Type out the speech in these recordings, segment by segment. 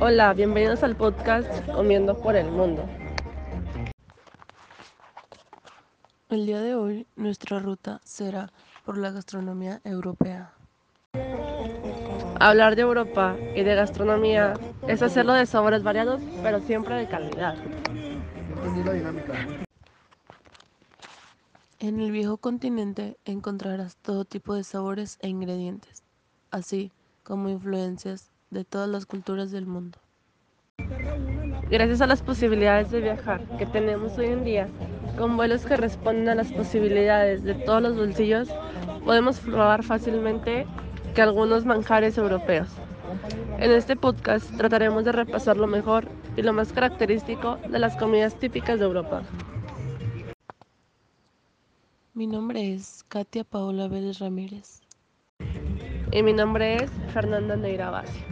Hola, bienvenidos al podcast Comiendo por el Mundo. El día de hoy nuestra ruta será por la gastronomía europea. Hablar de Europa y de gastronomía es hacerlo de sabores variados, pero siempre de calidad. En el viejo continente encontrarás todo tipo de sabores e ingredientes, así como influencias de todas las culturas del mundo. Gracias a las posibilidades de viajar que tenemos hoy en día, con vuelos que responden a las posibilidades de todos los bolsillos, podemos probar fácilmente que algunos manjares europeos. En este podcast trataremos de repasar lo mejor y lo más característico de las comidas típicas de Europa. Mi nombre es Katia Paola Vélez Ramírez. Y mi nombre es Fernanda Neira Bassi.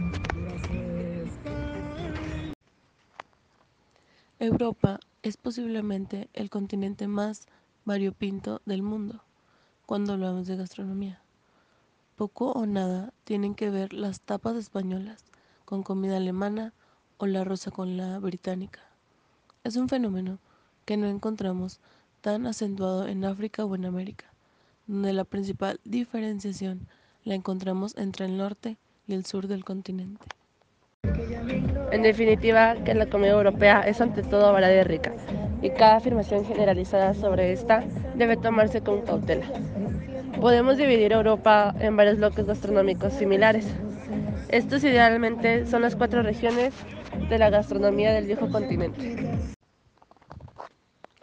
Europa es posiblemente el continente más variopinto del mundo cuando hablamos de gastronomía. Poco o nada tienen que ver las tapas españolas con comida alemana o la rosa con la británica. Es un fenómeno que no encontramos tan acentuado en África o en América, donde la principal diferenciación la encontramos entre el norte y el sur del continente. En definitiva, que la comida europea es ante todo variada y rica, y cada afirmación generalizada sobre esta debe tomarse con cautela. Podemos dividir Europa en varios bloques gastronómicos similares. Estos idealmente son las cuatro regiones de la gastronomía del viejo continente.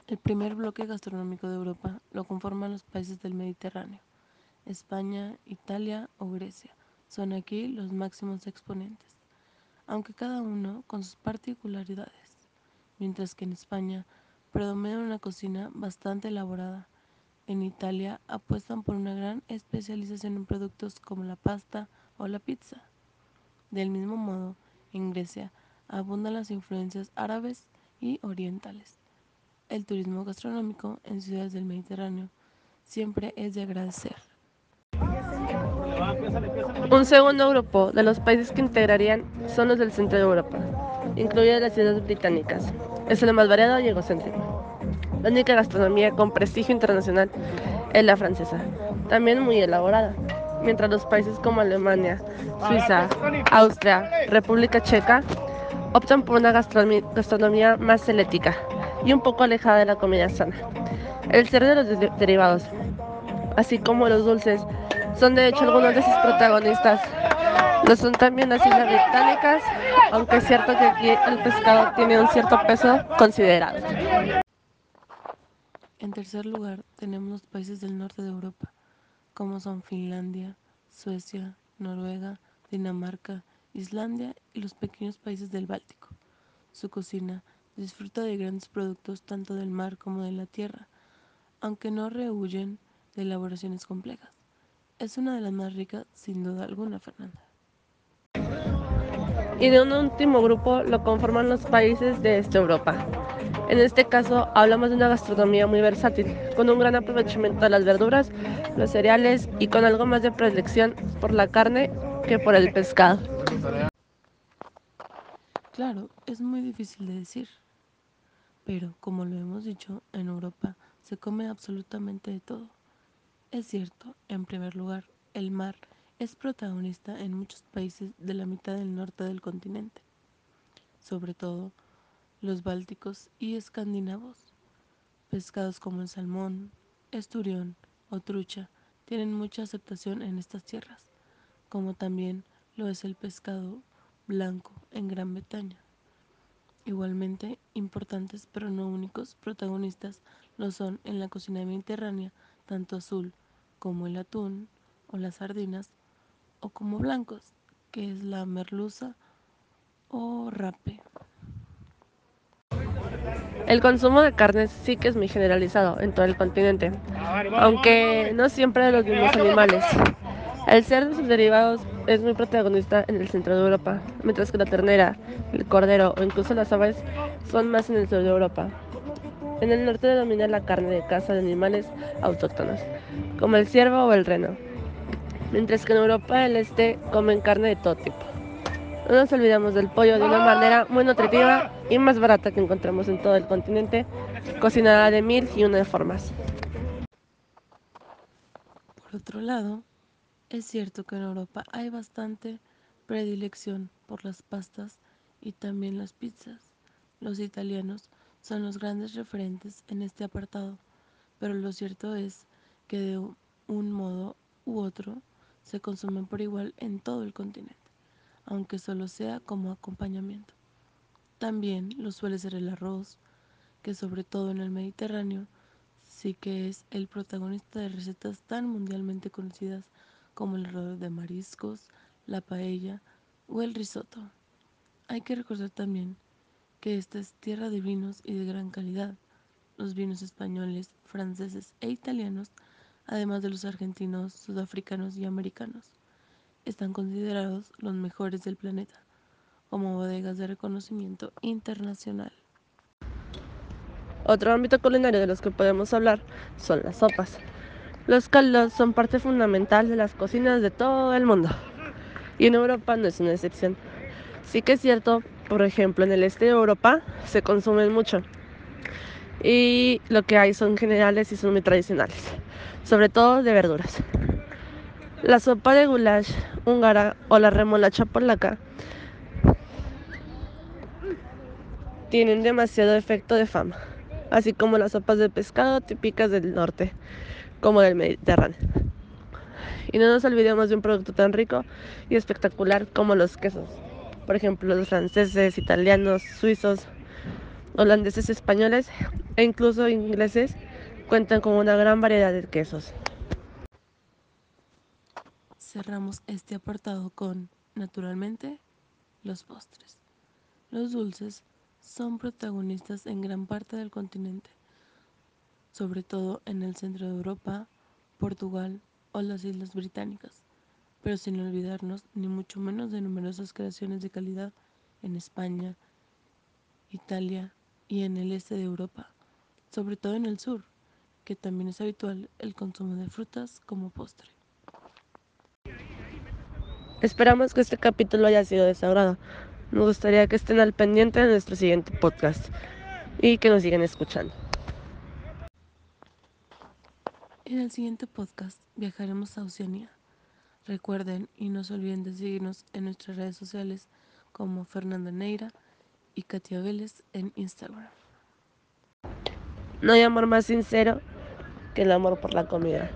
El primer bloque gastronómico de Europa lo conforman los países del Mediterráneo. España, Italia o Grecia son aquí los máximos exponentes aunque cada uno con sus particularidades, mientras que en España predomina una cocina bastante elaborada. En Italia apuestan por una gran especialización en productos como la pasta o la pizza. Del mismo modo, en Grecia abundan las influencias árabes y orientales. El turismo gastronómico en ciudades del Mediterráneo siempre es de agradecer. Un segundo grupo de los países que integrarían son los del centro de Europa, incluidas las ciudades británicas. Es el más variado y egocéntrico. La única gastronomía con prestigio internacional es la francesa, también muy elaborada, mientras los países como Alemania, Suiza, Austria, República Checa optan por una gastronomía más celética y un poco alejada de la comida sana. El cerdo de los derivados, así como los dulces, son de hecho algunos de sus protagonistas. Lo son también las islas británicas, aunque es cierto que aquí el pescado tiene un cierto peso considerado. En tercer lugar, tenemos los países del norte de Europa, como son Finlandia, Suecia, Noruega, Dinamarca, Islandia y los pequeños países del Báltico. Su cocina disfruta de grandes productos tanto del mar como de la tierra, aunque no rehuyen de elaboraciones complejas. Es una de las más ricas, sin duda alguna, Fernanda. Y de un último grupo lo conforman los países de este Europa. En este caso hablamos de una gastronomía muy versátil, con un gran aprovechamiento de las verduras, los cereales y con algo más de predilección por la carne que por el pescado. Claro, es muy difícil de decir, pero como lo hemos dicho, en Europa se come absolutamente de todo. Es cierto, en primer lugar, el mar es protagonista en muchos países de la mitad del norte del continente, sobre todo los bálticos y escandinavos. Pescados como el salmón, esturión o trucha tienen mucha aceptación en estas tierras, como también lo es el pescado blanco en Gran Bretaña. Igualmente importantes pero no únicos protagonistas lo son en la cocina mediterránea, tanto azul como el atún o las sardinas, o como blancos, que es la merluza o rape. El consumo de carnes sí que es muy generalizado en todo el continente, aunque no siempre de los mismos animales. El cerdo y sus derivados es muy protagonista en el centro de Europa, mientras que la ternera, el cordero o incluso las aves son más en el sur de Europa. En el norte domina la carne de caza de animales autóctonos, como el ciervo o el reno, mientras que en Europa del Este comen carne de todo tipo. No nos olvidamos del pollo de una manera muy nutritiva y más barata que encontramos en todo el continente, cocinada de mil y una formas. Por otro lado, es cierto que en Europa hay bastante predilección por las pastas y también las pizzas. Los italianos son los grandes referentes en este apartado, pero lo cierto es de un modo u otro se consumen por igual en todo el continente aunque solo sea como acompañamiento. También lo suele ser el arroz, que sobre todo en el Mediterráneo sí que es el protagonista de recetas tan mundialmente conocidas como el arroz de mariscos, la paella o el risotto. Hay que recordar también que esta es tierra de vinos y de gran calidad. Los vinos españoles, franceses e italianos, además de los argentinos, sudafricanos y americanos están considerados los mejores del planeta, como bodegas de reconocimiento internacional. Otro ámbito culinario de los que podemos hablar son las sopas. Los caldos son parte fundamental de las cocinas de todo el mundo. Y en Europa no es una excepción. Sí que es cierto, por ejemplo, en el este de Europa se consumen mucho. Y lo que hay son generales y son muy tradicionales. Sobre todo de verduras. La sopa de goulash húngara o la remolacha polaca tienen demasiado efecto de fama, así como las sopas de pescado típicas del norte, como del Mediterráneo. Y no nos olvidemos de un producto tan rico y espectacular como los quesos. Por ejemplo, los franceses, italianos, suizos, holandeses, españoles e incluso ingleses cuentan con una gran variedad de quesos. Cerramos este apartado con, naturalmente, los postres. Los dulces son protagonistas en gran parte del continente, sobre todo en el centro de Europa, Portugal o las Islas Británicas, pero sin olvidarnos ni mucho menos de numerosas creaciones de calidad en España, Italia y en el este de Europa, sobre todo en el sur, que también es habitual el consumo de frutas como postre. Esperamos que este capítulo haya sido de su agrado. Nos gustaría que estén al pendiente de nuestro siguiente podcast y que nos sigan escuchando. En el siguiente podcast viajaremos a Oceanía. Recuerden y no se olviden de seguirnos en nuestras redes sociales como Fernando Neira y Katia Vélez en Instagram. No hay amor más sincero que el amor por la comida.